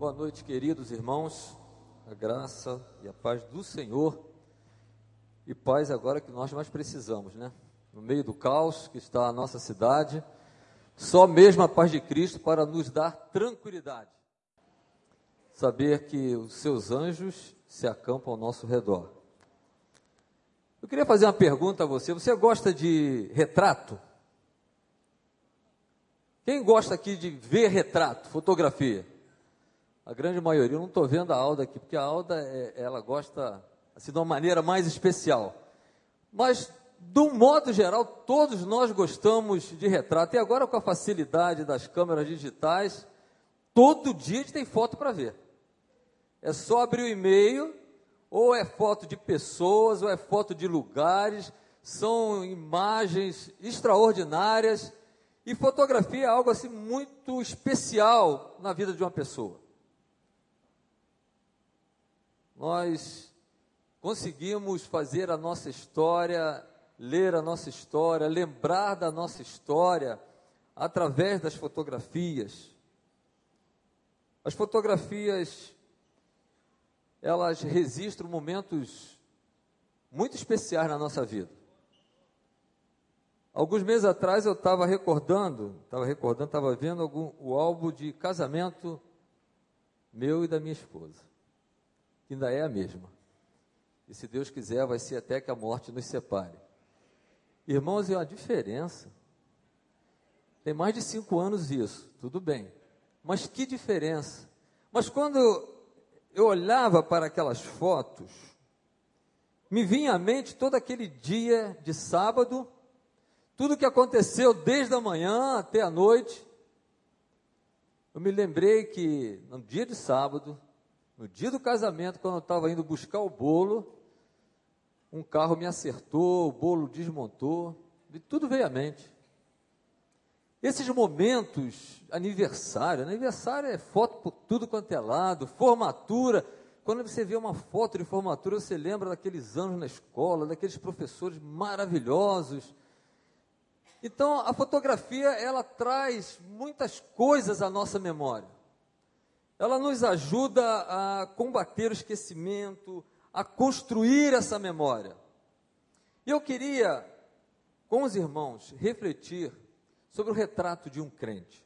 Boa noite, queridos irmãos. A graça e a paz do Senhor. E paz agora que nós mais precisamos, né? No meio do caos que está a nossa cidade, só mesmo a paz de Cristo para nos dar tranquilidade. Saber que os seus anjos se acampam ao nosso redor. Eu queria fazer uma pergunta a você. Você gosta de retrato? Quem gosta aqui de ver retrato, fotografia? A grande maioria, eu não estou vendo a Alda aqui, porque a Alda, é, ela gosta assim, de uma maneira mais especial. Mas, de um modo geral, todos nós gostamos de retrato. E agora, com a facilidade das câmeras digitais, todo dia a gente tem foto para ver. É só abrir o e-mail, ou é foto de pessoas, ou é foto de lugares, são imagens extraordinárias. E fotografia é algo assim muito especial na vida de uma pessoa. Nós conseguimos fazer a nossa história, ler a nossa história, lembrar da nossa história através das fotografias. As fotografias elas registram momentos muito especiais na nossa vida. Alguns meses atrás eu estava recordando, estava recordando, estava vendo algum, o álbum de casamento meu e da minha esposa, que ainda é a mesma. E se Deus quiser, vai ser até que a morte nos separe. Irmãos, é uma diferença. Tem mais de cinco anos isso, tudo bem. Mas que diferença. Mas quando eu olhava para aquelas fotos, me vinha à mente todo aquele dia de sábado, tudo que aconteceu desde a manhã até a noite. Eu me lembrei que no dia de sábado, no dia do casamento, quando eu estava indo buscar o bolo, um carro me acertou, o bolo desmontou, e tudo veio à mente. Esses momentos, aniversário, aniversário é foto por tudo quanto é lado, formatura. Quando você vê uma foto de formatura, você lembra daqueles anos na escola, daqueles professores maravilhosos, então, a fotografia, ela traz muitas coisas à nossa memória. Ela nos ajuda a combater o esquecimento, a construir essa memória. E eu queria, com os irmãos, refletir sobre o retrato de um crente.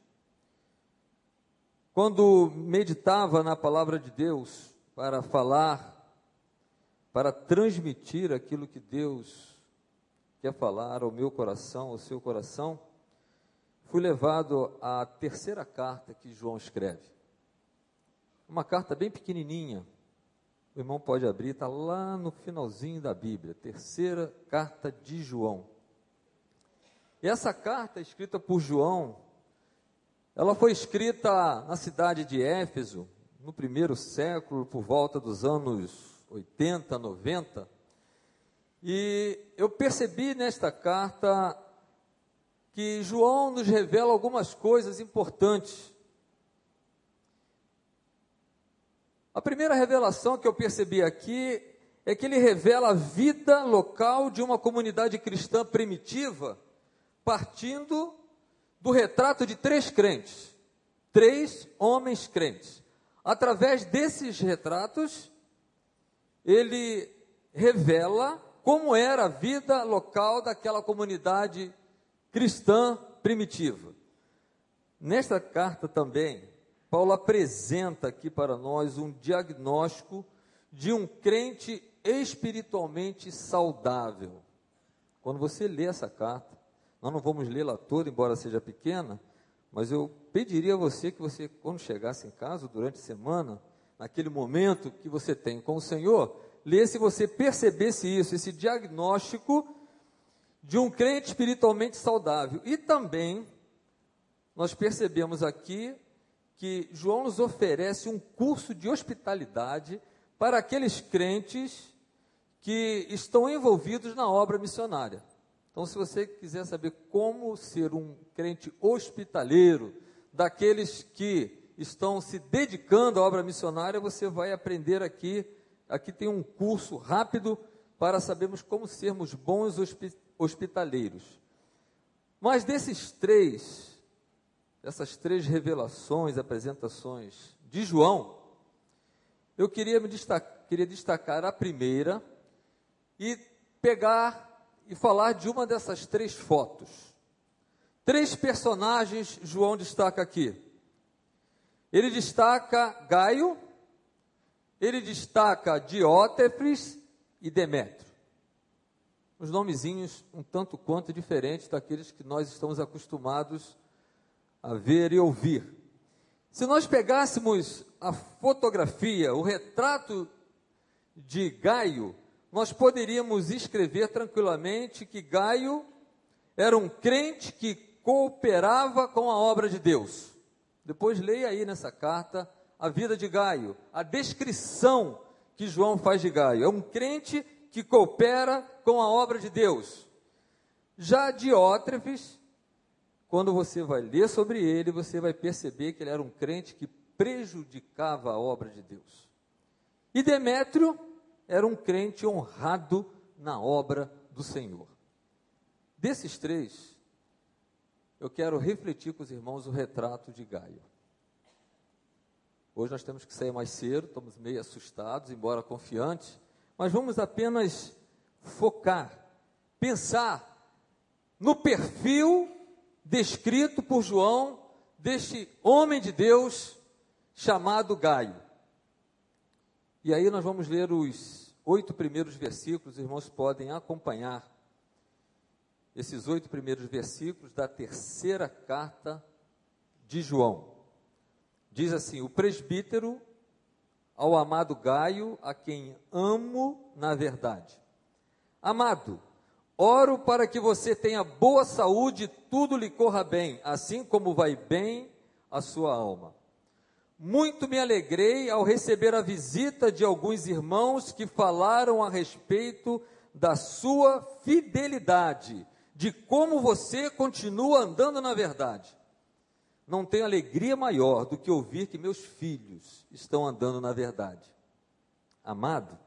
Quando meditava na palavra de Deus para falar, para transmitir aquilo que Deus quer falar ao meu coração, ao seu coração, fui levado à terceira carta que João escreve. Uma carta bem pequenininha. O irmão pode abrir, está lá no finalzinho da Bíblia, terceira carta de João. E essa carta, escrita por João, ela foi escrita na cidade de Éfeso, no primeiro século, por volta dos anos 80, 90. E eu percebi nesta carta que João nos revela algumas coisas importantes. A primeira revelação que eu percebi aqui é que ele revela a vida local de uma comunidade cristã primitiva, partindo do retrato de três crentes, três homens crentes. Através desses retratos, ele revela como era a vida local daquela comunidade cristã primitiva. Nesta carta também, Paulo apresenta aqui para nós um diagnóstico de um crente espiritualmente saudável. Quando você lê essa carta, nós não vamos lê-la toda, embora seja pequena, mas eu pediria a você que você, quando chegasse em casa, durante a semana, naquele momento que você tem com o Senhor, ler se você percebesse isso, esse diagnóstico de um crente espiritualmente saudável. E também nós percebemos aqui que João nos oferece um curso de hospitalidade para aqueles crentes que estão envolvidos na obra missionária. Então, se você quiser saber como ser um crente hospitaleiro, daqueles que estão se dedicando à obra missionária, você vai aprender aqui Aqui tem um curso rápido para sabermos como sermos bons hospitaleiros. Mas desses três, dessas três revelações, apresentações de João, eu queria, me destacar, queria destacar a primeira e pegar e falar de uma dessas três fotos. Três personagens João destaca aqui. Ele destaca Gaio, ele destaca Diótrefes e Demétrio. Os nomezinhos um tanto quanto diferentes daqueles que nós estamos acostumados a ver e ouvir. Se nós pegássemos a fotografia, o retrato de Gaio, nós poderíamos escrever tranquilamente que Gaio era um crente que cooperava com a obra de Deus. Depois leia aí nessa carta a vida de Gaio, a descrição que João faz de Gaio. É um crente que coopera com a obra de Deus. Já Diótrefes, quando você vai ler sobre ele, você vai perceber que ele era um crente que prejudicava a obra de Deus. E Demétrio era um crente honrado na obra do Senhor. Desses três, eu quero refletir com os irmãos o retrato de Gaio. Hoje nós temos que sair mais cedo, estamos meio assustados, embora confiantes, mas vamos apenas focar, pensar no perfil descrito por João deste homem de Deus chamado Gaio. E aí nós vamos ler os oito primeiros versículos, os irmãos podem acompanhar esses oito primeiros versículos da terceira carta de João. Diz assim: O presbítero ao amado Gaio, a quem amo na verdade. Amado, oro para que você tenha boa saúde e tudo lhe corra bem, assim como vai bem a sua alma. Muito me alegrei ao receber a visita de alguns irmãos que falaram a respeito da sua fidelidade, de como você continua andando na verdade não tenho alegria maior do que ouvir que meus filhos estão andando na verdade. Amado,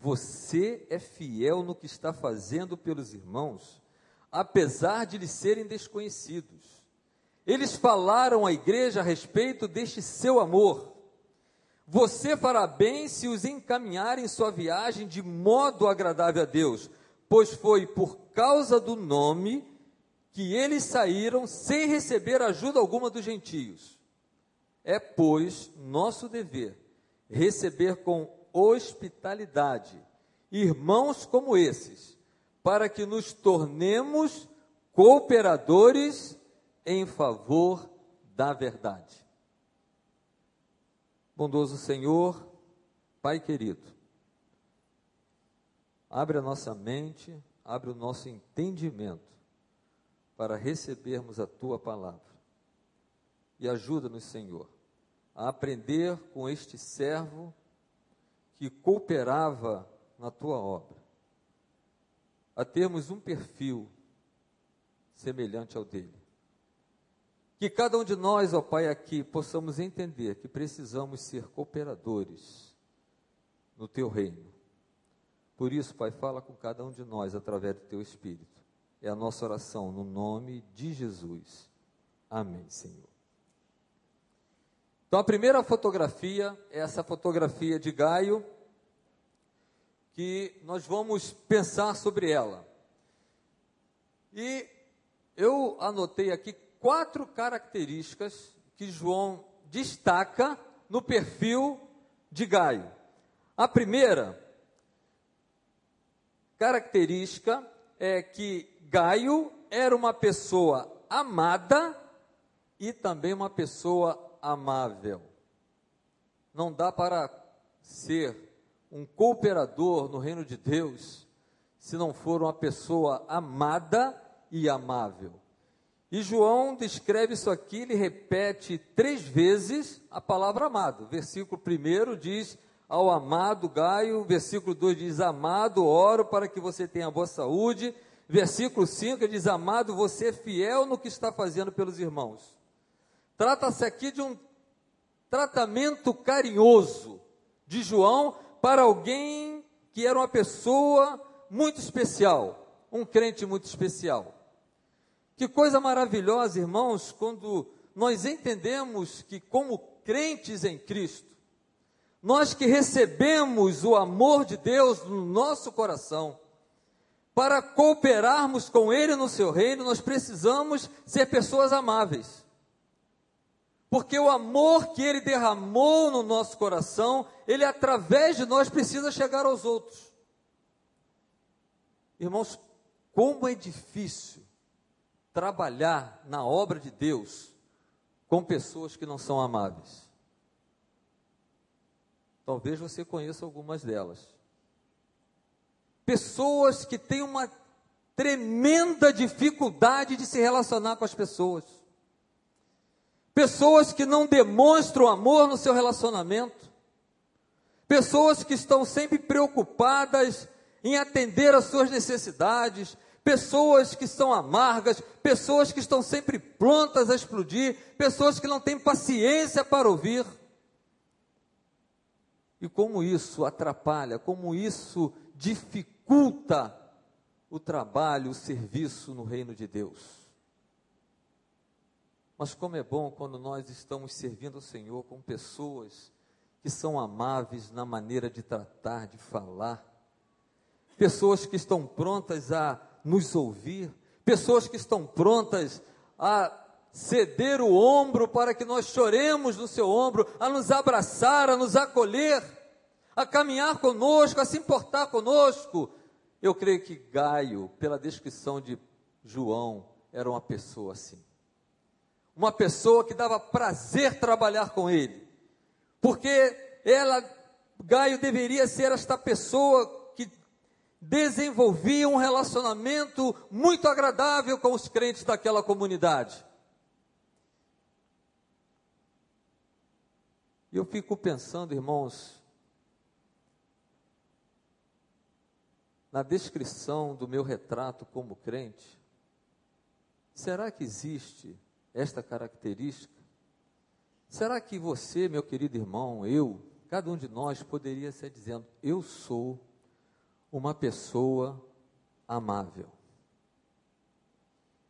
você é fiel no que está fazendo pelos irmãos, apesar de lhes serem desconhecidos. Eles falaram à igreja a respeito deste seu amor. Você fará bem se os encaminhar em sua viagem de modo agradável a Deus, pois foi por causa do nome que eles saíram sem receber ajuda alguma dos gentios. É, pois, nosso dever receber com hospitalidade irmãos como esses, para que nos tornemos cooperadores em favor da verdade. Bondoso Senhor, Pai querido, abre a nossa mente, abre o nosso entendimento para recebermos a tua palavra. E ajuda-nos, Senhor, a aprender com este servo que cooperava na tua obra, a termos um perfil semelhante ao dele. Que cada um de nós, ó Pai, aqui possamos entender que precisamos ser cooperadores no teu reino. Por isso, Pai, fala com cada um de nós através do teu Espírito é a nossa oração no nome de Jesus. Amém, Senhor. Então, a primeira fotografia é essa fotografia de Gaio, que nós vamos pensar sobre ela. E eu anotei aqui quatro características que João destaca no perfil de Gaio. A primeira característica é que Gaio era uma pessoa amada e também uma pessoa amável. Não dá para ser um cooperador no reino de Deus se não for uma pessoa amada e amável. E João descreve isso aqui, ele repete três vezes a palavra amado. Versículo 1 diz ao amado Gaio, versículo 2 diz: Amado, oro para que você tenha boa saúde Versículo 5 ele diz: Amado, você é fiel no que está fazendo pelos irmãos. Trata-se aqui de um tratamento carinhoso de João para alguém que era uma pessoa muito especial, um crente muito especial. Que coisa maravilhosa, irmãos, quando nós entendemos que, como crentes em Cristo, nós que recebemos o amor de Deus no nosso coração, para cooperarmos com Ele no seu reino, nós precisamos ser pessoas amáveis. Porque o amor que Ele derramou no nosso coração, Ele através de nós precisa chegar aos outros. Irmãos, como é difícil trabalhar na obra de Deus com pessoas que não são amáveis. Talvez você conheça algumas delas pessoas que têm uma tremenda dificuldade de se relacionar com as pessoas. Pessoas que não demonstram amor no seu relacionamento. Pessoas que estão sempre preocupadas em atender às suas necessidades. Pessoas que são amargas, pessoas que estão sempre prontas a explodir, pessoas que não têm paciência para ouvir. E como isso atrapalha, como isso dificulta o trabalho, o serviço no reino de Deus. Mas como é bom quando nós estamos servindo o Senhor com pessoas que são amáveis na maneira de tratar, de falar, pessoas que estão prontas a nos ouvir, pessoas que estão prontas a ceder o ombro para que nós choremos no seu ombro, a nos abraçar, a nos acolher a caminhar conosco, a se importar conosco. Eu creio que Gaio, pela descrição de João, era uma pessoa assim. Uma pessoa que dava prazer trabalhar com ele. Porque ela, Gaio, deveria ser esta pessoa que desenvolvia um relacionamento muito agradável com os crentes daquela comunidade. E eu fico pensando, irmãos, na descrição do meu retrato como crente, será que existe esta característica? Será que você, meu querido irmão, eu, cada um de nós poderia ser dizendo: Eu sou uma pessoa amável.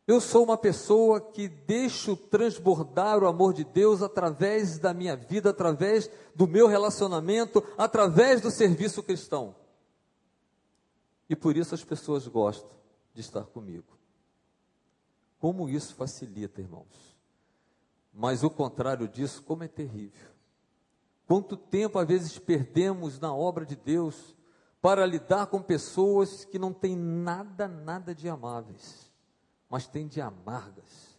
Eu sou uma pessoa que deixo transbordar o amor de Deus através da minha vida, através do meu relacionamento, através do serviço cristão. E por isso as pessoas gostam de estar comigo. Como isso facilita, irmãos. Mas o contrário disso, como é terrível. Quanto tempo às vezes perdemos na obra de Deus para lidar com pessoas que não têm nada, nada de amáveis, mas têm de amargas.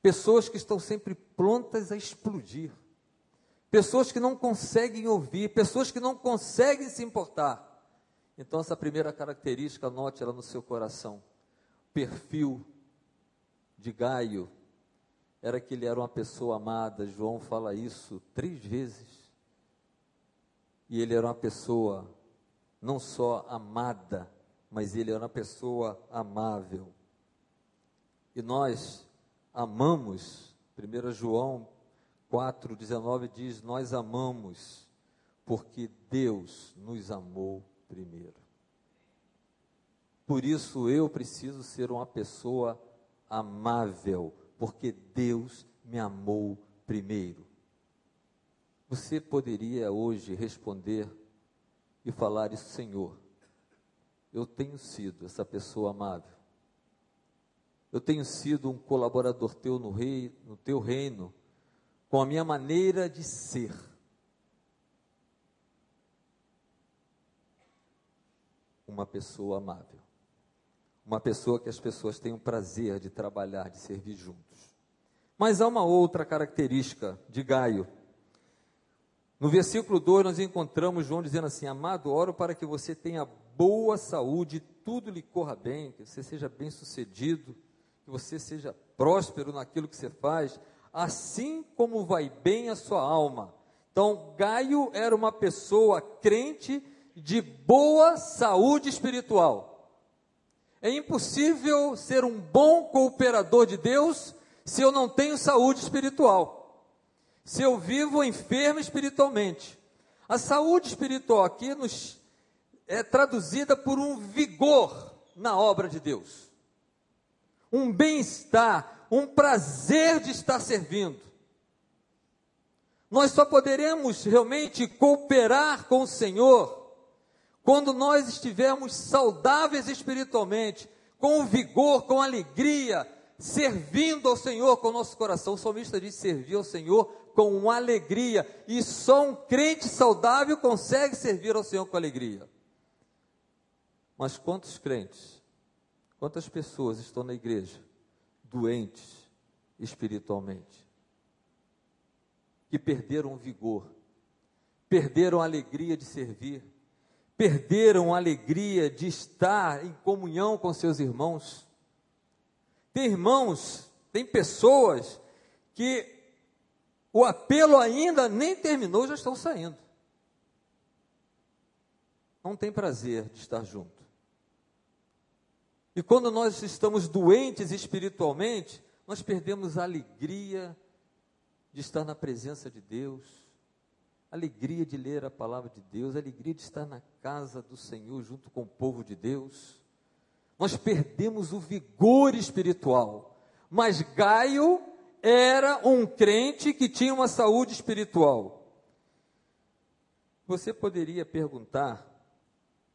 Pessoas que estão sempre prontas a explodir. Pessoas que não conseguem ouvir, pessoas que não conseguem se importar. Então, essa primeira característica, anote ela no seu coração. Perfil de Gaio era que ele era uma pessoa amada. João fala isso três vezes. E ele era uma pessoa não só amada, mas ele era uma pessoa amável. E nós amamos, 1 João 4,19 diz: Nós amamos, porque Deus nos amou primeiro. Por isso eu preciso ser uma pessoa amável, porque Deus me amou primeiro. Você poderia hoje responder e falar isso, Senhor, eu tenho sido essa pessoa amável. Eu tenho sido um colaborador teu no, rei, no teu reino, com a minha maneira de ser uma pessoa amável. Uma pessoa que as pessoas têm o prazer de trabalhar, de servir juntos. Mas há uma outra característica de Gaio. No versículo 2 nós encontramos João dizendo assim: Amado, oro para que você tenha boa saúde, tudo lhe corra bem, que você seja bem sucedido, que você seja próspero naquilo que você faz, assim como vai bem a sua alma. Então, Gaio era uma pessoa crente de boa saúde espiritual. É impossível ser um bom cooperador de Deus se eu não tenho saúde espiritual. Se eu vivo enfermo espiritualmente. A saúde espiritual aqui nos é traduzida por um vigor na obra de Deus. um bem-estar, um prazer de estar servindo. Nós só poderemos realmente cooperar com o Senhor quando nós estivermos saudáveis espiritualmente, com vigor, com alegria, servindo ao Senhor com o nosso coração. O salmista diz servir ao Senhor com alegria, e só um crente saudável consegue servir ao Senhor com alegria. Mas quantos crentes, quantas pessoas estão na igreja doentes espiritualmente? Que perderam o vigor, perderam a alegria de servir, perderam a alegria de estar em comunhão com seus irmãos. Tem irmãos, tem pessoas que o apelo ainda nem terminou, já estão saindo. Não tem prazer de estar junto. E quando nós estamos doentes espiritualmente, nós perdemos a alegria de estar na presença de Deus, alegria de ler a palavra de Deus, alegria de estar na casa do Senhor junto com o povo de Deus. Nós perdemos o vigor espiritual. Mas Gaio era um crente que tinha uma saúde espiritual. Você poderia perguntar,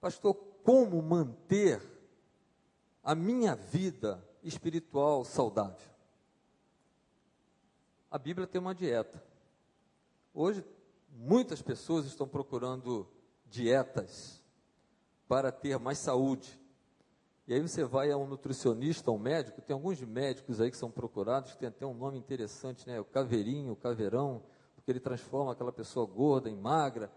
pastor, como manter a minha vida espiritual saudável? A Bíblia tem uma dieta. Hoje, muitas pessoas estão procurando dietas para ter mais saúde. E aí você vai a um nutricionista, a um médico, tem alguns médicos aí que são procurados, tem até um nome interessante, né? O caveirinho, o caveirão, porque ele transforma aquela pessoa gorda em magra.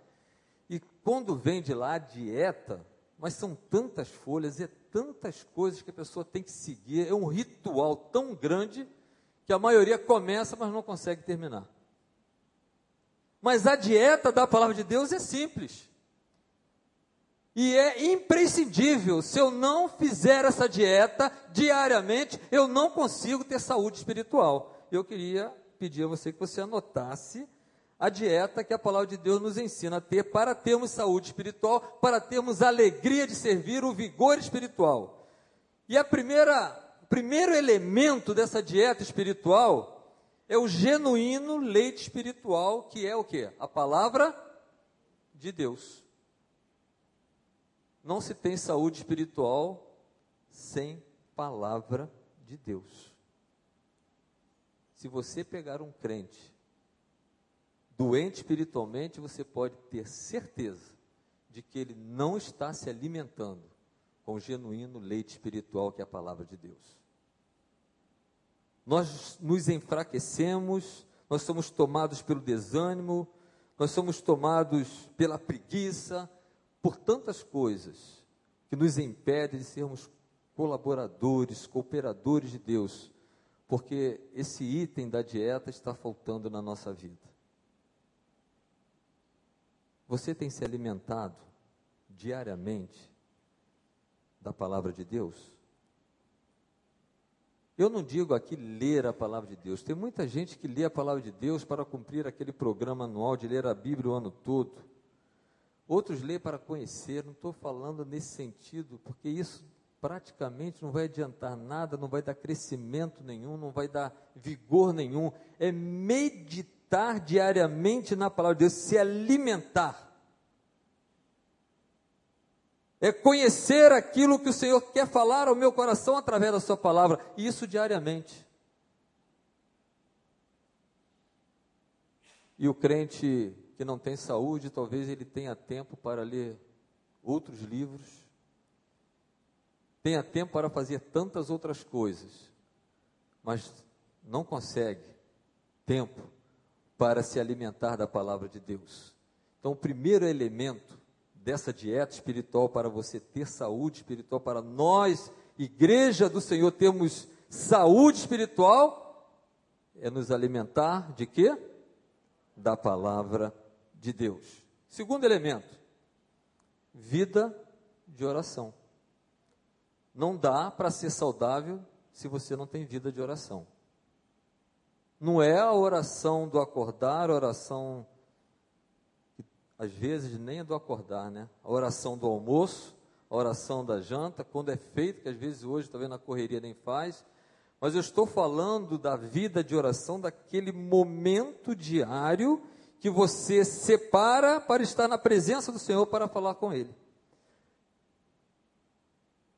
E quando vem de lá a dieta, mas são tantas folhas, é tantas coisas que a pessoa tem que seguir, é um ritual tão grande que a maioria começa, mas não consegue terminar. Mas a dieta da palavra de Deus é simples. E é imprescindível, se eu não fizer essa dieta diariamente, eu não consigo ter saúde espiritual. Eu queria pedir a você que você anotasse a dieta que a palavra de Deus nos ensina a ter para termos saúde espiritual, para termos alegria de servir, o vigor espiritual. E a primeira, primeiro elemento dessa dieta espiritual é o genuíno leite espiritual, que é o que? A palavra de Deus. Não se tem saúde espiritual sem palavra de Deus. Se você pegar um crente doente espiritualmente, você pode ter certeza de que ele não está se alimentando com o genuíno leite espiritual que é a palavra de Deus. Nós nos enfraquecemos, nós somos tomados pelo desânimo, nós somos tomados pela preguiça, por tantas coisas que nos impedem de sermos colaboradores, cooperadores de Deus, porque esse item da dieta está faltando na nossa vida. Você tem se alimentado diariamente da palavra de Deus? Eu não digo aqui ler a palavra de Deus. Tem muita gente que lê a palavra de Deus para cumprir aquele programa anual de ler a Bíblia o ano todo. Outros lêem para conhecer, não estou falando nesse sentido, porque isso praticamente não vai adiantar nada, não vai dar crescimento nenhum, não vai dar vigor nenhum. É meditar diariamente na palavra de Deus, se alimentar. É conhecer aquilo que o Senhor quer falar ao meu coração através da Sua palavra, e isso diariamente. E o crente que não tem saúde, talvez ele tenha tempo para ler outros livros, tenha tempo para fazer tantas outras coisas, mas não consegue tempo para se alimentar da palavra de Deus. Então, o primeiro elemento dessa dieta espiritual para você ter saúde espiritual, para nós, igreja do Senhor, termos saúde espiritual, é nos alimentar de quê? Da palavra de Deus. Segundo elemento, vida de oração. Não dá para ser saudável se você não tem vida de oração. Não é a oração do acordar, a oração às vezes nem é do acordar, né? A oração do almoço, a oração da janta, quando é feito, que às vezes hoje talvez na correria nem faz, Mas eu estou falando da vida de oração, daquele momento diário que você separa para estar na presença do Senhor para falar com Ele.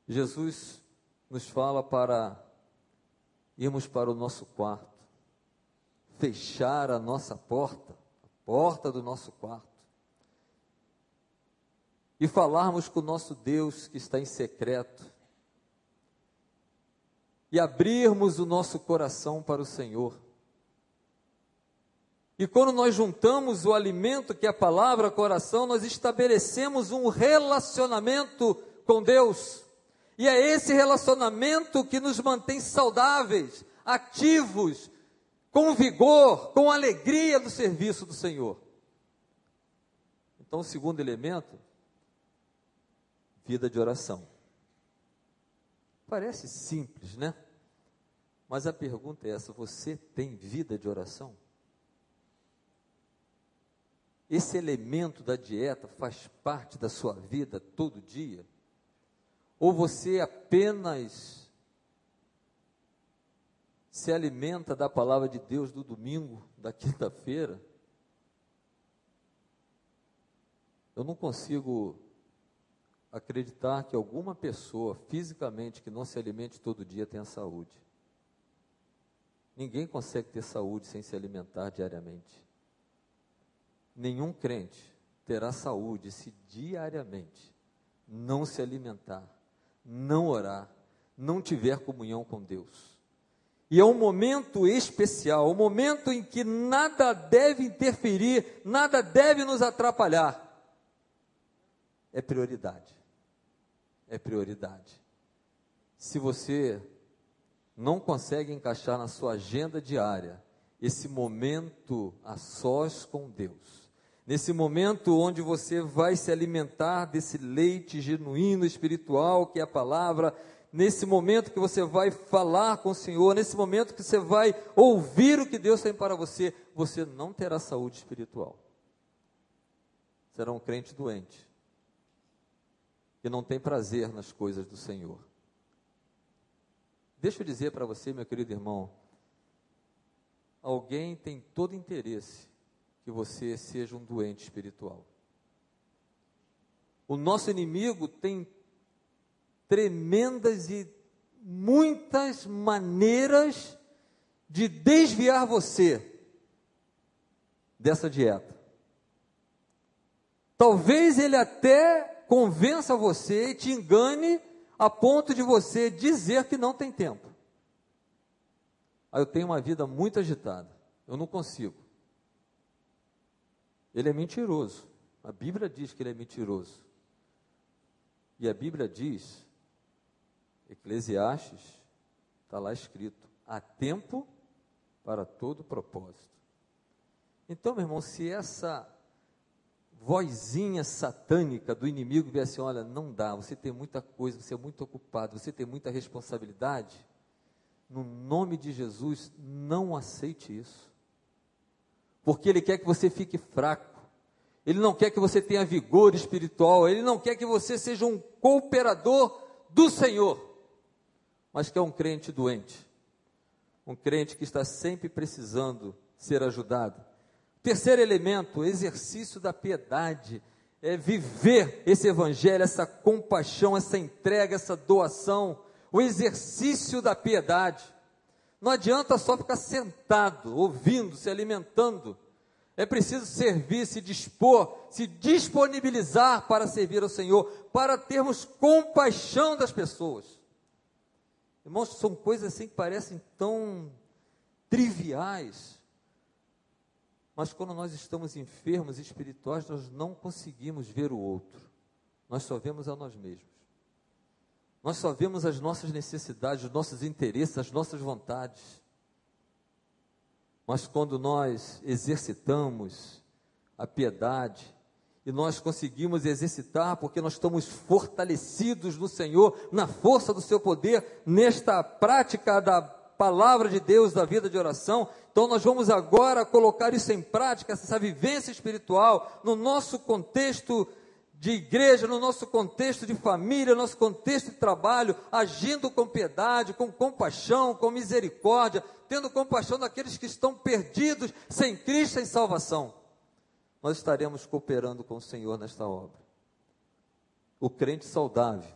Jesus nos fala para irmos para o nosso quarto, fechar a nossa porta, a porta do nosso quarto, e falarmos com o nosso Deus que está em secreto, e abrirmos o nosso coração para o Senhor. E quando nós juntamos o alimento que é a palavra, coração, nós estabelecemos um relacionamento com Deus. E é esse relacionamento que nos mantém saudáveis, ativos, com vigor, com alegria do serviço do Senhor. Então, o segundo elemento, vida de oração. Parece simples, né? Mas a pergunta é essa: você tem vida de oração? Esse elemento da dieta faz parte da sua vida todo dia? Ou você apenas se alimenta da palavra de Deus do domingo, da quinta-feira? Eu não consigo acreditar que alguma pessoa fisicamente que não se alimente todo dia tenha saúde. Ninguém consegue ter saúde sem se alimentar diariamente. Nenhum crente terá saúde se diariamente não se alimentar não orar, não tiver comunhão com Deus. E é um momento especial, um momento em que nada deve interferir, nada deve nos atrapalhar. É prioridade. É prioridade. Se você não consegue encaixar na sua agenda diária esse momento a sós com Deus, nesse momento onde você vai se alimentar desse leite genuíno espiritual que é a palavra, nesse momento que você vai falar com o Senhor, nesse momento que você vai ouvir o que Deus tem para você, você não terá saúde espiritual. Será um crente doente, que não tem prazer nas coisas do Senhor. Deixa eu dizer para você, meu querido irmão, alguém tem todo interesse que você seja um doente espiritual. O nosso inimigo tem tremendas e muitas maneiras de desviar você dessa dieta. Talvez ele até convença você e te engane a ponto de você dizer que não tem tempo. Ah, eu tenho uma vida muito agitada, eu não consigo. Ele é mentiroso. A Bíblia diz que ele é mentiroso. E a Bíblia diz, Eclesiastes, está lá escrito: há tempo para todo propósito. Então, meu irmão, se essa vozinha satânica do inimigo vier assim: olha, não dá, você tem muita coisa, você é muito ocupado, você tem muita responsabilidade, no nome de Jesus, não aceite isso porque Ele quer que você fique fraco. Ele não quer que você tenha vigor espiritual. Ele não quer que você seja um cooperador do Senhor, mas que é um crente doente. Um crente que está sempre precisando ser ajudado. Terceiro elemento, exercício da piedade. É viver esse evangelho, essa compaixão, essa entrega, essa doação, o exercício da piedade. Não adianta só ficar sentado, ouvindo, se alimentando. É preciso servir, se dispor, se disponibilizar para servir ao Senhor, para termos compaixão das pessoas. Irmãos, são coisas assim que parecem tão triviais. Mas quando nós estamos enfermos espirituais, nós não conseguimos ver o outro. Nós só vemos a nós mesmos. Nós só vemos as nossas necessidades, os nossos interesses, as nossas vontades. Mas quando nós exercitamos a piedade, e nós conseguimos exercitar porque nós estamos fortalecidos no Senhor, na força do seu poder, nesta prática da palavra de Deus, da vida de oração. Então nós vamos agora colocar isso em prática, essa vivência espiritual, no nosso contexto de igreja, no nosso contexto de família, no nosso contexto de trabalho, agindo com piedade, com compaixão, com misericórdia, tendo compaixão daqueles que estão perdidos, sem Cristo, sem salvação, nós estaremos cooperando com o Senhor nesta obra. O crente saudável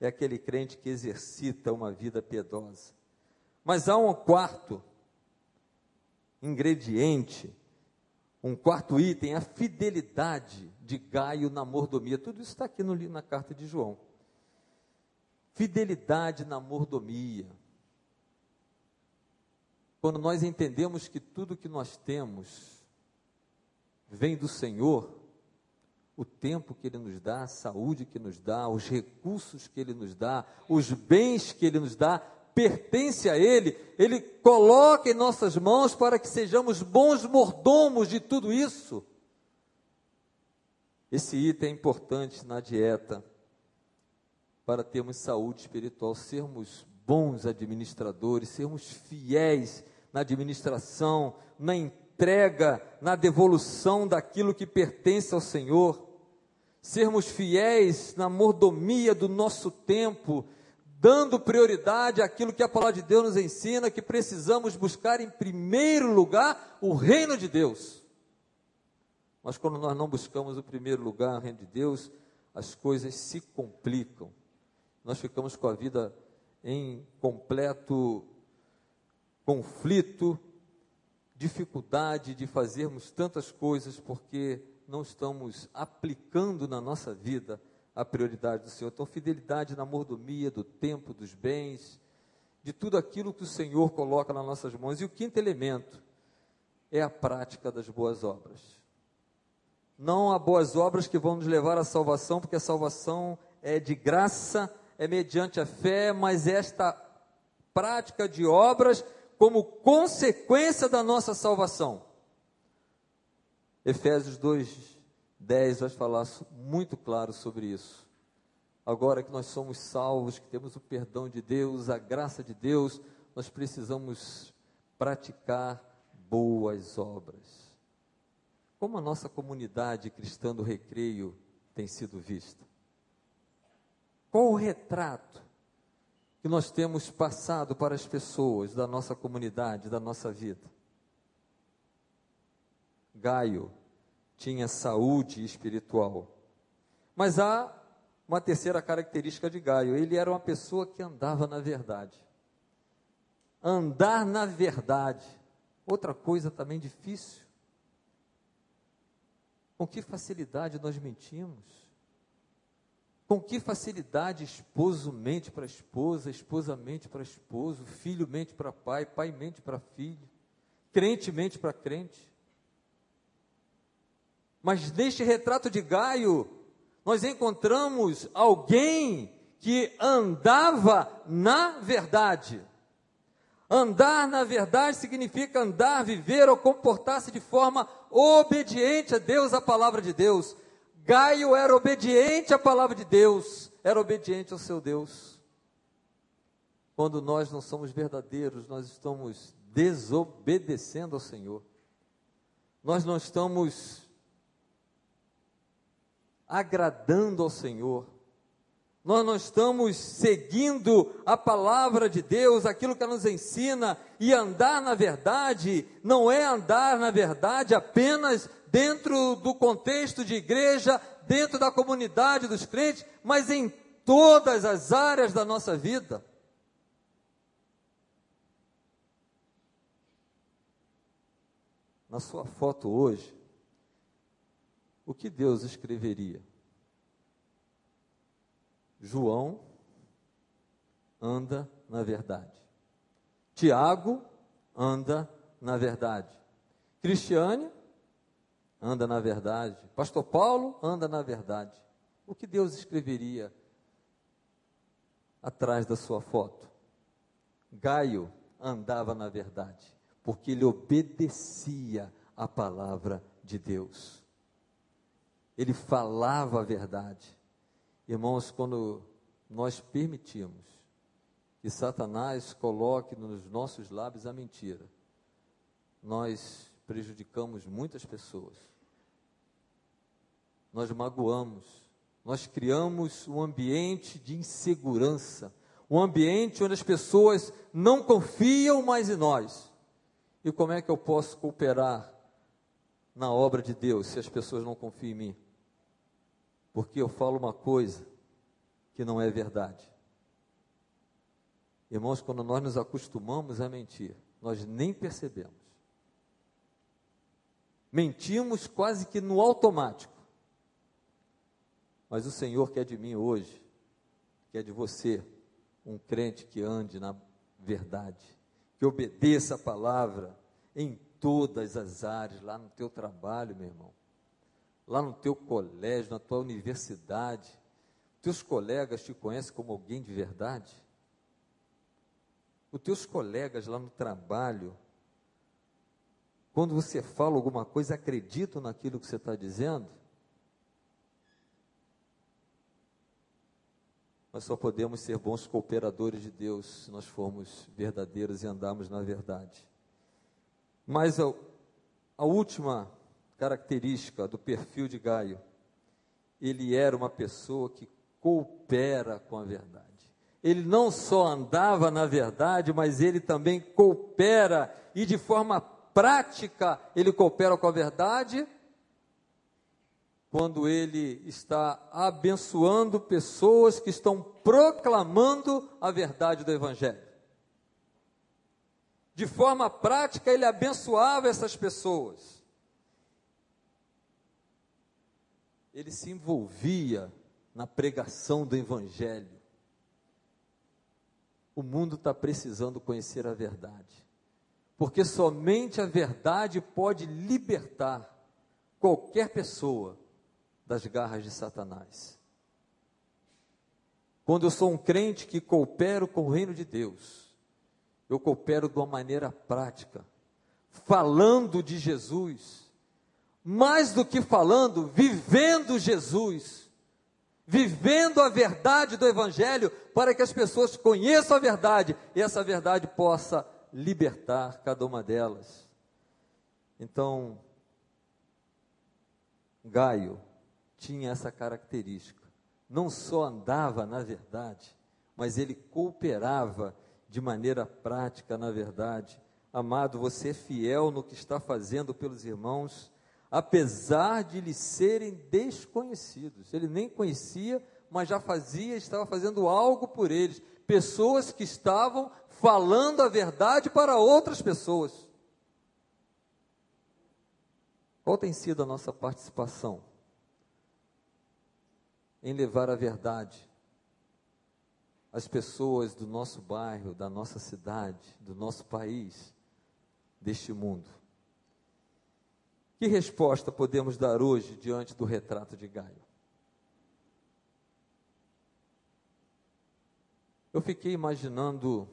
é aquele crente que exercita uma vida piedosa. Mas há um quarto ingrediente, um quarto item, a fidelidade de Gaio na mordomia. Tudo isso está aqui no, na carta de João. Fidelidade na mordomia. Quando nós entendemos que tudo que nós temos vem do Senhor, o tempo que Ele nos dá, a saúde que nos dá, os recursos que Ele nos dá, os bens que Ele nos dá, pertence a Ele, Ele coloca em nossas mãos para que sejamos bons mordomos de tudo isso. Esse item é importante na dieta para termos saúde espiritual, sermos bons administradores, sermos fiéis na administração, na entrega, na devolução daquilo que pertence ao Senhor, sermos fiéis na mordomia do nosso tempo, dando prioridade àquilo que a palavra de Deus nos ensina, que precisamos buscar em primeiro lugar o reino de Deus. Mas quando nós não buscamos o primeiro lugar, o reino de Deus, as coisas se complicam. Nós ficamos com a vida em completo conflito, dificuldade de fazermos tantas coisas porque não estamos aplicando na nossa vida a prioridade do Senhor. Então, fidelidade na mordomia do tempo, dos bens, de tudo aquilo que o Senhor coloca nas nossas mãos. E o quinto elemento é a prática das boas obras. Não há boas obras que vão nos levar à salvação, porque a salvação é de graça, é mediante a fé, mas esta prática de obras como consequência da nossa salvação. Efésios 2, 10 vai falar muito claro sobre isso. Agora que nós somos salvos, que temos o perdão de Deus, a graça de Deus, nós precisamos praticar boas obras. Como a nossa comunidade cristã do recreio tem sido vista? Qual o retrato que nós temos passado para as pessoas da nossa comunidade, da nossa vida. Gaio tinha saúde espiritual. Mas há uma terceira característica de Gaio: ele era uma pessoa que andava na verdade. Andar na verdade. Outra coisa também difícil. Com que facilidade nós mentimos? Com que facilidade esposo mente para esposa, esposa mente para esposo, filho mente para pai, pai mente para filho, crente mente para crente. Mas neste retrato de Gaio, nós encontramos alguém que andava na verdade. Andar na verdade significa andar, viver ou comportar-se de forma obediente a Deus, a palavra de Deus. Gaio era obediente à palavra de Deus, era obediente ao seu Deus. Quando nós não somos verdadeiros, nós estamos desobedecendo ao Senhor. Nós não estamos agradando ao Senhor. Nós não estamos seguindo a palavra de Deus, aquilo que ela nos ensina, e andar na verdade não é andar na verdade apenas dentro do contexto de igreja, dentro da comunidade dos crentes, mas em todas as áreas da nossa vida. Na sua foto hoje, o que Deus escreveria? João anda na verdade. Tiago anda na verdade. Cristiane anda na verdade. Pastor Paulo anda na verdade. O que Deus escreveria atrás da sua foto? Gaio andava na verdade, porque ele obedecia a palavra de Deus. Ele falava a verdade. Irmãos, quando nós permitimos que Satanás coloque nos nossos lábios a mentira, nós prejudicamos muitas pessoas nós magoamos, nós criamos um ambiente de insegurança, um ambiente onde as pessoas não confiam mais em nós. E como é que eu posso cooperar na obra de Deus se as pessoas não confiam em mim? Porque eu falo uma coisa que não é verdade. Irmãos, quando nós nos acostumamos a mentir, nós nem percebemos. Mentimos quase que no automático. Mas o Senhor quer de mim hoje, quer de você, um crente que ande na verdade, que obedeça a palavra em todas as áreas, lá no teu trabalho, meu irmão, lá no teu colégio, na tua universidade. Teus colegas te conhecem como alguém de verdade? Os teus colegas lá no trabalho quando você fala alguma coisa, acreditam naquilo que você está dizendo? Nós só podemos ser bons cooperadores de Deus se nós formos verdadeiros e andarmos na verdade. Mas a, a última característica do perfil de Gaio, ele era uma pessoa que coopera com a verdade. Ele não só andava na verdade, mas ele também coopera e de forma prática ele coopera com a verdade, quando ele está abençoando pessoas que estão proclamando a verdade do Evangelho. De forma prática, ele abençoava essas pessoas. Ele se envolvia na pregação do Evangelho. O mundo está precisando conhecer a verdade porque somente a verdade pode libertar qualquer pessoa das garras de Satanás. Quando eu sou um crente que coopero com o reino de Deus, eu coopero de uma maneira prática, falando de Jesus, mais do que falando, vivendo Jesus, vivendo a verdade do Evangelho, para que as pessoas conheçam a verdade e essa verdade possa libertar cada uma delas. Então, Gaio tinha essa característica. Não só andava na verdade, mas ele cooperava de maneira prática na verdade. Amado, você é fiel no que está fazendo pelos irmãos, apesar de lhe serem desconhecidos. Ele nem conhecia, mas já fazia, estava fazendo algo por eles. Pessoas que estavam falando a verdade para outras pessoas. Qual tem sido a nossa participação em levar a verdade às pessoas do nosso bairro, da nossa cidade, do nosso país, deste mundo? Que resposta podemos dar hoje diante do retrato de Gaio? Eu fiquei imaginando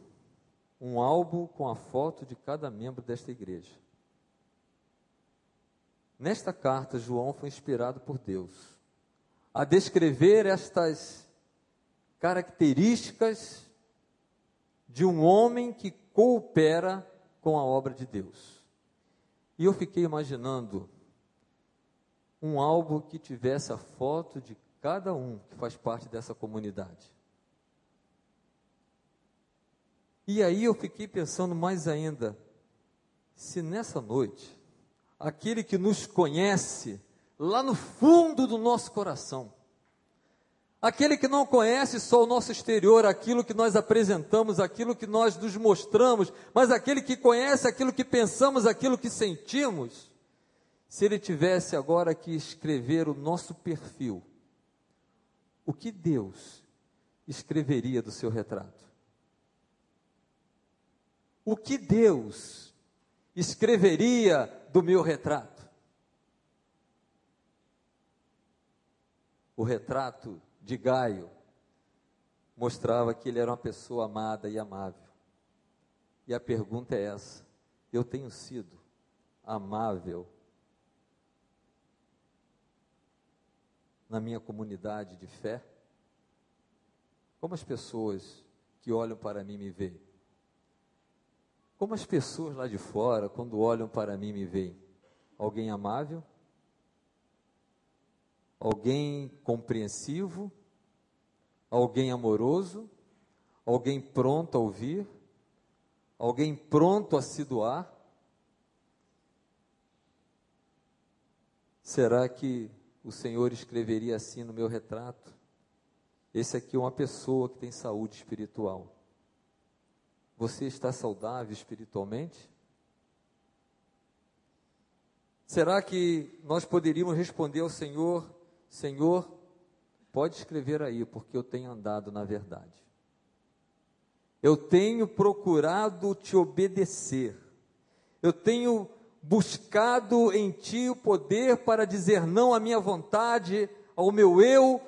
um álbum com a foto de cada membro desta igreja. Nesta carta, João foi inspirado por Deus a descrever estas características de um homem que coopera com a obra de Deus. E eu fiquei imaginando um álbum que tivesse a foto de cada um que faz parte dessa comunidade. E aí eu fiquei pensando mais ainda, se nessa noite, aquele que nos conhece lá no fundo do nosso coração, aquele que não conhece só o nosso exterior, aquilo que nós apresentamos, aquilo que nós nos mostramos, mas aquele que conhece aquilo que pensamos, aquilo que sentimos, se ele tivesse agora que escrever o nosso perfil, o que Deus escreveria do seu retrato? o que Deus escreveria do meu retrato? O retrato de Gaio mostrava que ele era uma pessoa amada e amável. E a pergunta é essa: eu tenho sido amável na minha comunidade de fé? Como as pessoas que olham para mim me veem? Como as pessoas lá de fora, quando olham para mim, me veem? Alguém amável? Alguém compreensivo, alguém amoroso, alguém pronto a ouvir, alguém pronto a se doar? Será que o Senhor escreveria assim no meu retrato? Esse aqui é uma pessoa que tem saúde espiritual. Você está saudável espiritualmente? Será que nós poderíamos responder ao Senhor: Senhor, pode escrever aí, porque eu tenho andado na verdade. Eu tenho procurado te obedecer. Eu tenho buscado em ti o poder para dizer não à minha vontade, ao meu eu,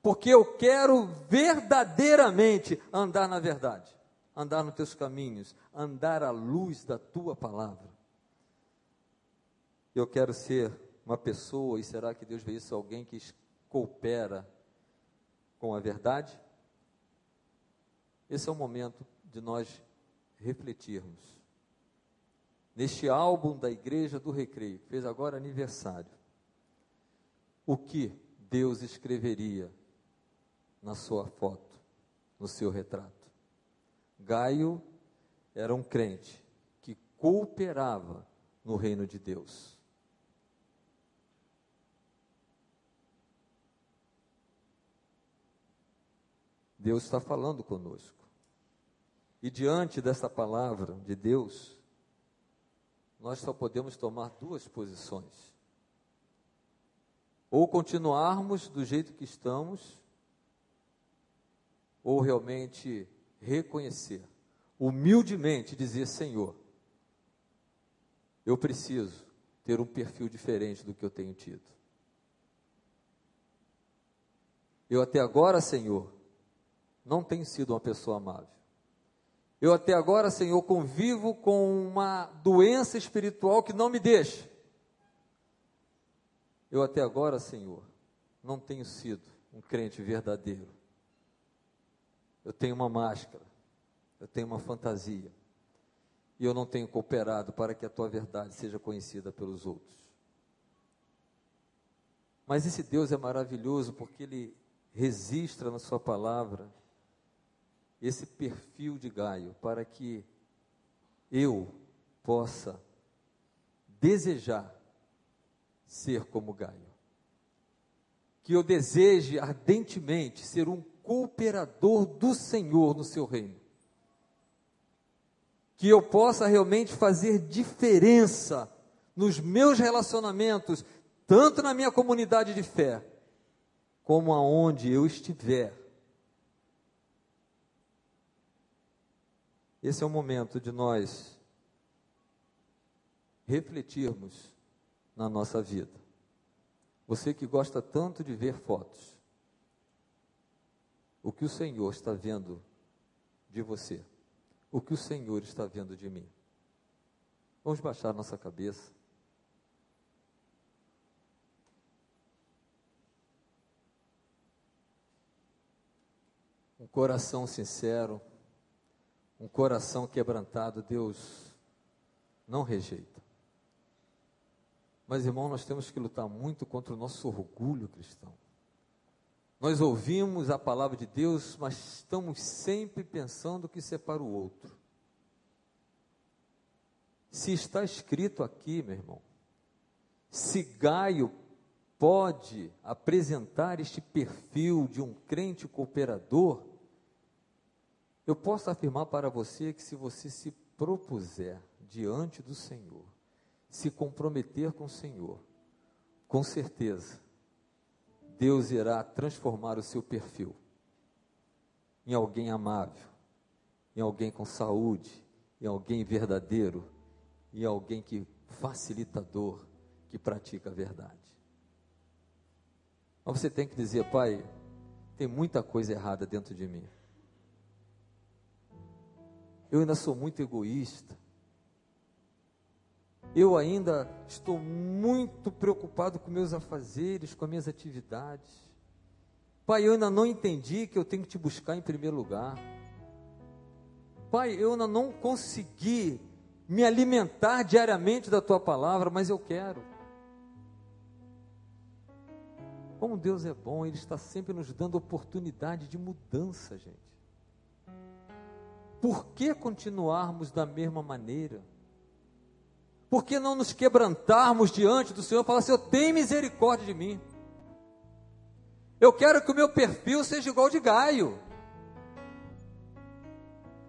porque eu quero verdadeiramente andar na verdade, andar nos teus caminhos, andar à luz da tua palavra. Eu quero ser uma pessoa, e será que Deus vê isso alguém que coopera com a verdade? Esse é o momento de nós refletirmos. Neste álbum da Igreja do Recreio, que fez agora aniversário, o que Deus escreveria na sua foto, no seu retrato? Gaio era um crente que cooperava no reino de Deus. Deus está falando conosco. E diante dessa palavra de Deus, nós só podemos tomar duas posições. Ou continuarmos do jeito que estamos, ou realmente reconhecer, humildemente dizer: Senhor, eu preciso ter um perfil diferente do que eu tenho tido. Eu até agora, Senhor, não tenho sido uma pessoa amável. Eu até agora, Senhor, convivo com uma doença espiritual que não me deixa. Eu até agora, Senhor, não tenho sido um crente verdadeiro. Eu tenho uma máscara, eu tenho uma fantasia, e eu não tenho cooperado para que a tua verdade seja conhecida pelos outros. Mas esse Deus é maravilhoso porque ele registra na sua palavra esse perfil de Gaio para que eu possa desejar ser como Gaio. Que eu deseje ardentemente ser um cooperador do Senhor no seu reino. Que eu possa realmente fazer diferença nos meus relacionamentos, tanto na minha comunidade de fé, como aonde eu estiver Esse é o momento de nós refletirmos na nossa vida. Você que gosta tanto de ver fotos, o que o Senhor está vendo de você? O que o Senhor está vendo de mim? Vamos baixar nossa cabeça. Um coração sincero um coração quebrantado, Deus não rejeita. Mas, irmão, nós temos que lutar muito contra o nosso orgulho cristão. Nós ouvimos a palavra de Deus, mas estamos sempre pensando que separa o outro. Se está escrito aqui, meu irmão, se Gaio pode apresentar este perfil de um crente cooperador, eu posso afirmar para você que se você se propuser diante do Senhor, se comprometer com o Senhor, com certeza, Deus irá transformar o seu perfil em alguém amável, em alguém com saúde, em alguém verdadeiro, em alguém que facilitador, que pratica a verdade. Mas você tem que dizer, pai, tem muita coisa errada dentro de mim. Eu ainda sou muito egoísta. Eu ainda estou muito preocupado com meus afazeres, com as minhas atividades. Pai, eu ainda não entendi que eu tenho que te buscar em primeiro lugar. Pai, eu ainda não consegui me alimentar diariamente da tua palavra, mas eu quero. Como Deus é bom, Ele está sempre nos dando oportunidade de mudança, gente. Por que continuarmos da mesma maneira? Por que não nos quebrantarmos diante do Senhor e falar, Senhor, tem misericórdia de mim? Eu quero que o meu perfil seja igual de Gaio.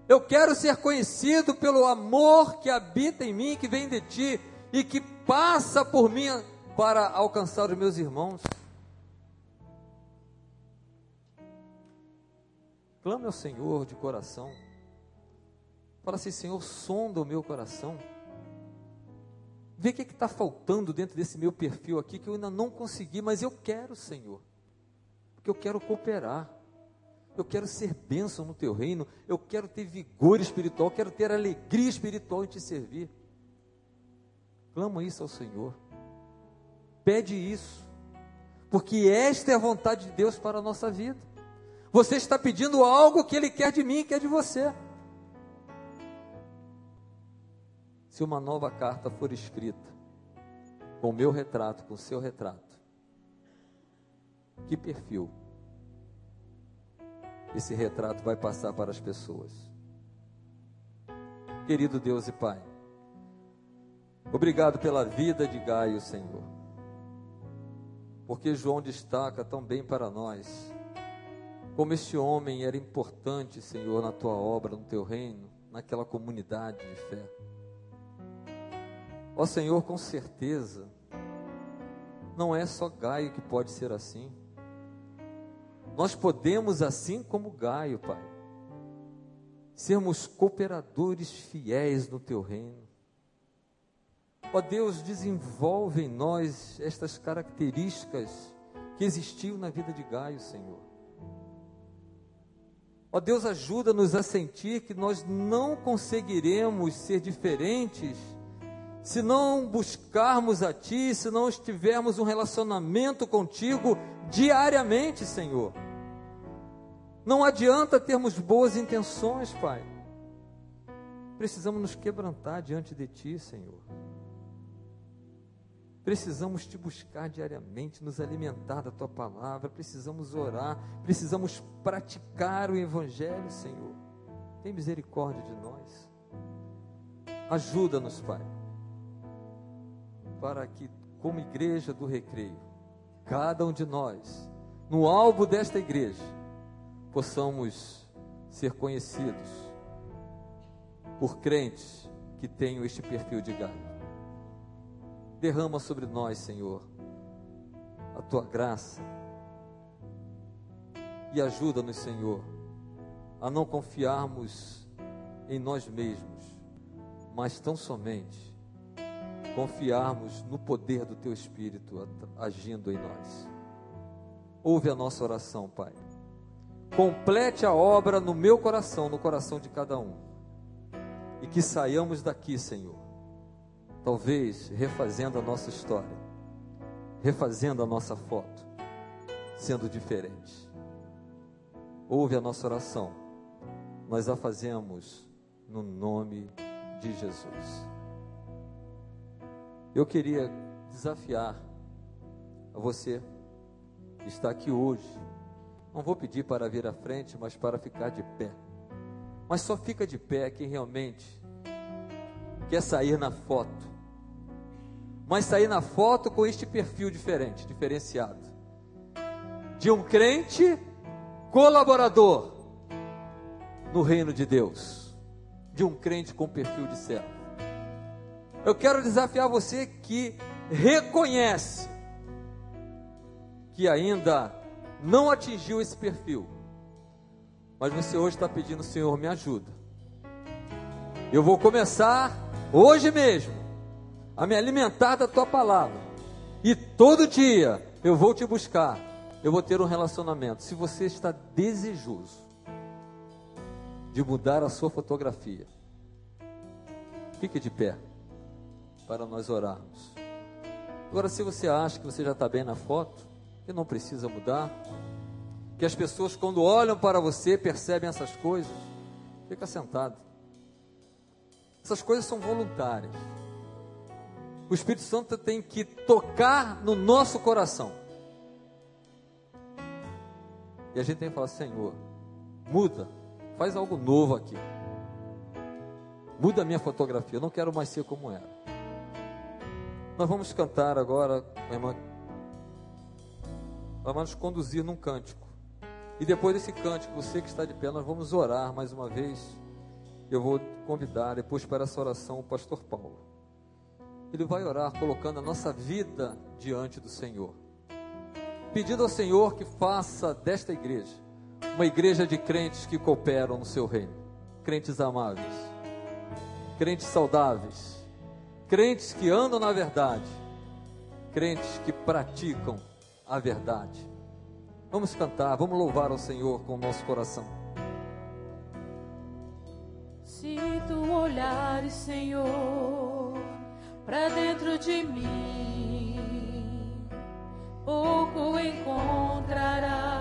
Eu quero ser conhecido pelo amor que habita em mim, que vem de ti e que passa por mim para alcançar os meus irmãos. Clame ao Senhor de coração. Fala assim: Senhor, sonda o meu coração. Vê o que é está faltando dentro desse meu perfil aqui que eu ainda não consegui, mas eu quero, Senhor. Porque eu quero cooperar. Eu quero ser bênção no teu reino. Eu quero ter vigor espiritual. Quero ter alegria espiritual em te servir. Clama isso ao Senhor. Pede isso. Porque esta é a vontade de Deus para a nossa vida. Você está pedindo algo que Ele quer de mim quer de você. Se uma nova carta for escrita, com o meu retrato, com seu retrato, que perfil esse retrato vai passar para as pessoas? Querido Deus e Pai, obrigado pela vida de Gaio, Senhor, porque João destaca tão bem para nós como este homem era importante, Senhor, na tua obra, no teu reino, naquela comunidade de fé. Ó Senhor, com certeza, não é só Gaio que pode ser assim. Nós podemos, assim como Gaio, Pai, sermos cooperadores fiéis no teu reino. Ó Deus, desenvolve em nós estas características que existiam na vida de Gaio, Senhor. Ó Deus, ajuda-nos a sentir que nós não conseguiremos ser diferentes se não buscarmos a Ti, se não estivermos um relacionamento contigo diariamente, Senhor. Não adianta termos boas intenções, Pai. Precisamos nos quebrantar diante de Ti, Senhor. Precisamos te buscar diariamente, nos alimentar da tua palavra, precisamos orar, precisamos praticar o Evangelho, Senhor. Tem misericórdia de nós. Ajuda-nos, Pai para que, como igreja do recreio, cada um de nós, no alvo desta igreja, possamos ser conhecidos por crentes que tenham este perfil de galho. Derrama sobre nós, Senhor, a tua graça e ajuda-nos, Senhor, a não confiarmos em nós mesmos, mas tão somente confiarmos no poder do Teu Espírito agindo em nós. Ouve a nossa oração, Pai. Complete a obra no meu coração, no coração de cada um. E que saiamos daqui, Senhor, talvez refazendo a nossa história, refazendo a nossa foto, sendo diferente. Ouve a nossa oração. Nós a fazemos no nome de Jesus. Eu queria desafiar a você que está aqui hoje. Não vou pedir para vir à frente, mas para ficar de pé. Mas só fica de pé quem realmente quer sair na foto. Mas sair na foto com este perfil diferente, diferenciado. De um crente colaborador no reino de Deus. De um crente com perfil de servo. Eu quero desafiar você que reconhece que ainda não atingiu esse perfil, mas você hoje está pedindo, Senhor, me ajuda. Eu vou começar hoje mesmo a me alimentar da tua palavra, e todo dia eu vou te buscar, eu vou ter um relacionamento. Se você está desejoso de mudar a sua fotografia, fique de pé para nós orarmos. Agora, se você acha que você já está bem na foto, que não precisa mudar, que as pessoas, quando olham para você, percebem essas coisas, fica sentado. Essas coisas são voluntárias. O Espírito Santo tem que tocar no nosso coração. E a gente tem que falar: Senhor, muda, faz algo novo aqui. Muda a minha fotografia, eu não quero mais ser como era. Nós vamos cantar agora, minha irmã. Ela vai nos conduzir num cântico. E depois desse cântico, você que está de pé, nós vamos orar mais uma vez. Eu vou convidar depois para essa oração o pastor Paulo. Ele vai orar colocando a nossa vida diante do Senhor. Pedindo ao Senhor que faça desta igreja uma igreja de crentes que cooperam no seu reino. Crentes amáveis, crentes saudáveis, crentes que andam na verdade, crentes que praticam a verdade. Vamos cantar, vamos louvar ao Senhor com o nosso coração. Se tu olhares, Senhor, para dentro de mim, pouco encontrarás.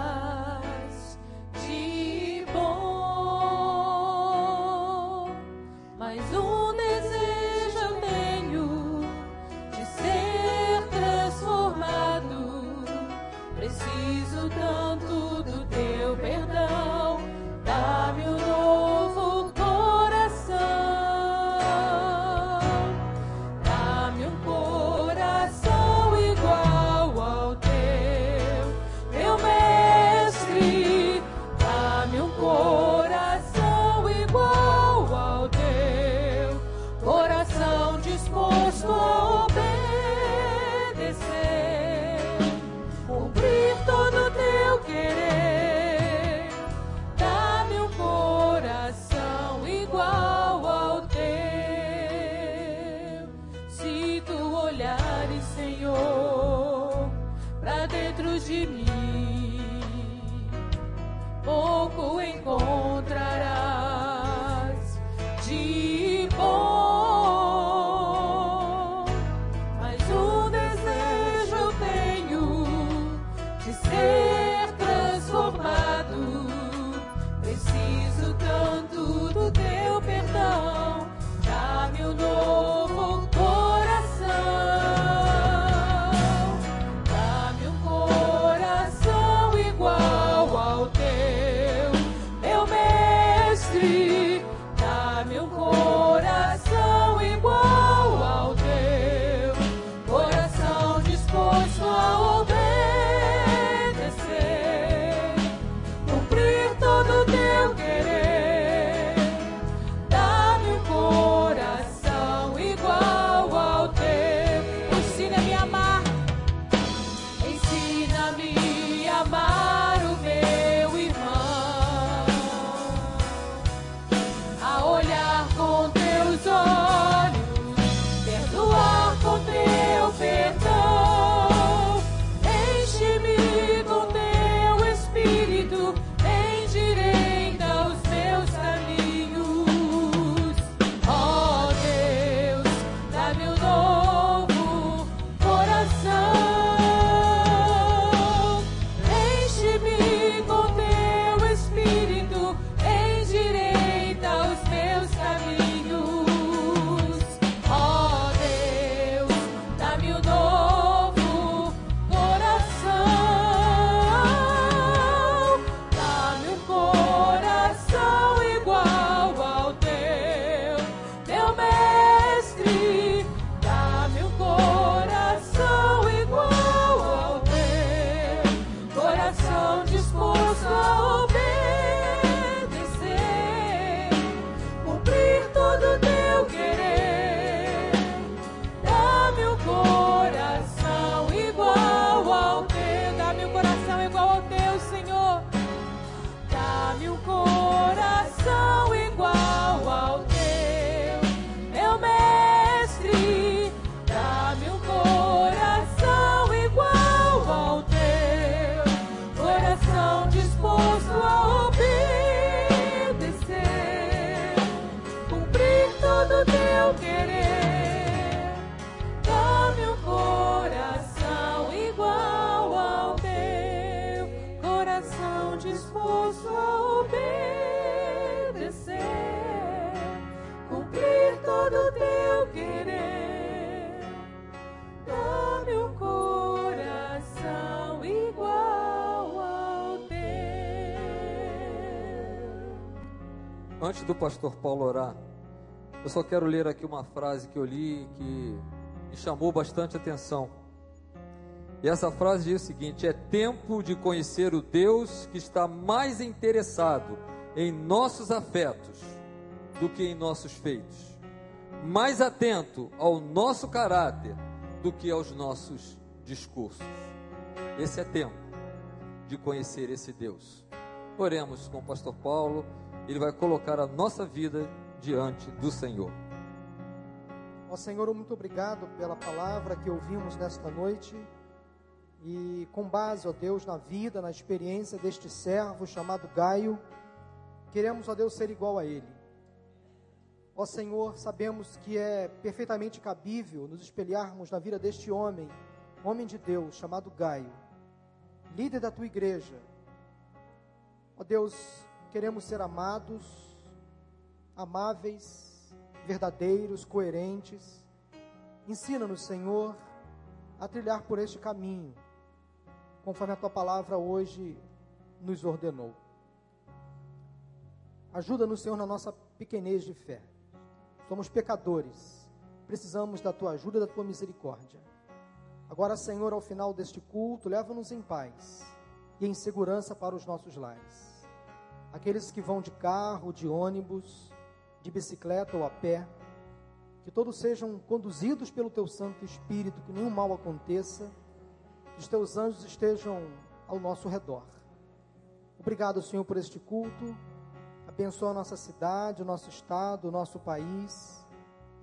Do pastor Paulo orar, eu só quero ler aqui uma frase que eu li que me chamou bastante atenção. E essa frase diz o seguinte: é tempo de conhecer o Deus que está mais interessado em nossos afetos do que em nossos feitos, mais atento ao nosso caráter do que aos nossos discursos. Esse é tempo de conhecer esse Deus. Oremos com o pastor Paulo, ele vai colocar a nossa vida diante do Senhor. Ó Senhor, muito obrigado pela palavra que ouvimos nesta noite. E com base, ó Deus, na vida, na experiência deste servo chamado Gaio, queremos, ó Deus, ser igual a ele. Ó Senhor, sabemos que é perfeitamente cabível nos espelharmos na vida deste homem, homem de Deus, chamado Gaio, líder da tua igreja. Ó Deus, queremos ser amados, amáveis, verdadeiros, coerentes. Ensina-nos, Senhor, a trilhar por este caminho conforme a tua palavra hoje nos ordenou. Ajuda-nos, Senhor, na nossa pequenez de fé. Somos pecadores, precisamos da tua ajuda e da tua misericórdia. Agora, Senhor, ao final deste culto, leva-nos em paz e em segurança para os nossos lares. Aqueles que vão de carro, de ônibus, de bicicleta ou a pé, que todos sejam conduzidos pelo teu Santo Espírito, que nenhum mal aconteça os teus anjos estejam ao nosso redor. Obrigado, Senhor, por este culto. Abençoa a nossa cidade, o nosso estado, o nosso país.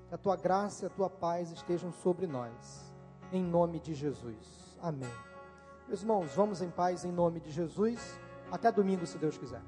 Que a tua graça e a tua paz estejam sobre nós. Em nome de Jesus. Amém. Meus irmãos, vamos em paz em nome de Jesus. Até domingo, se Deus quiser.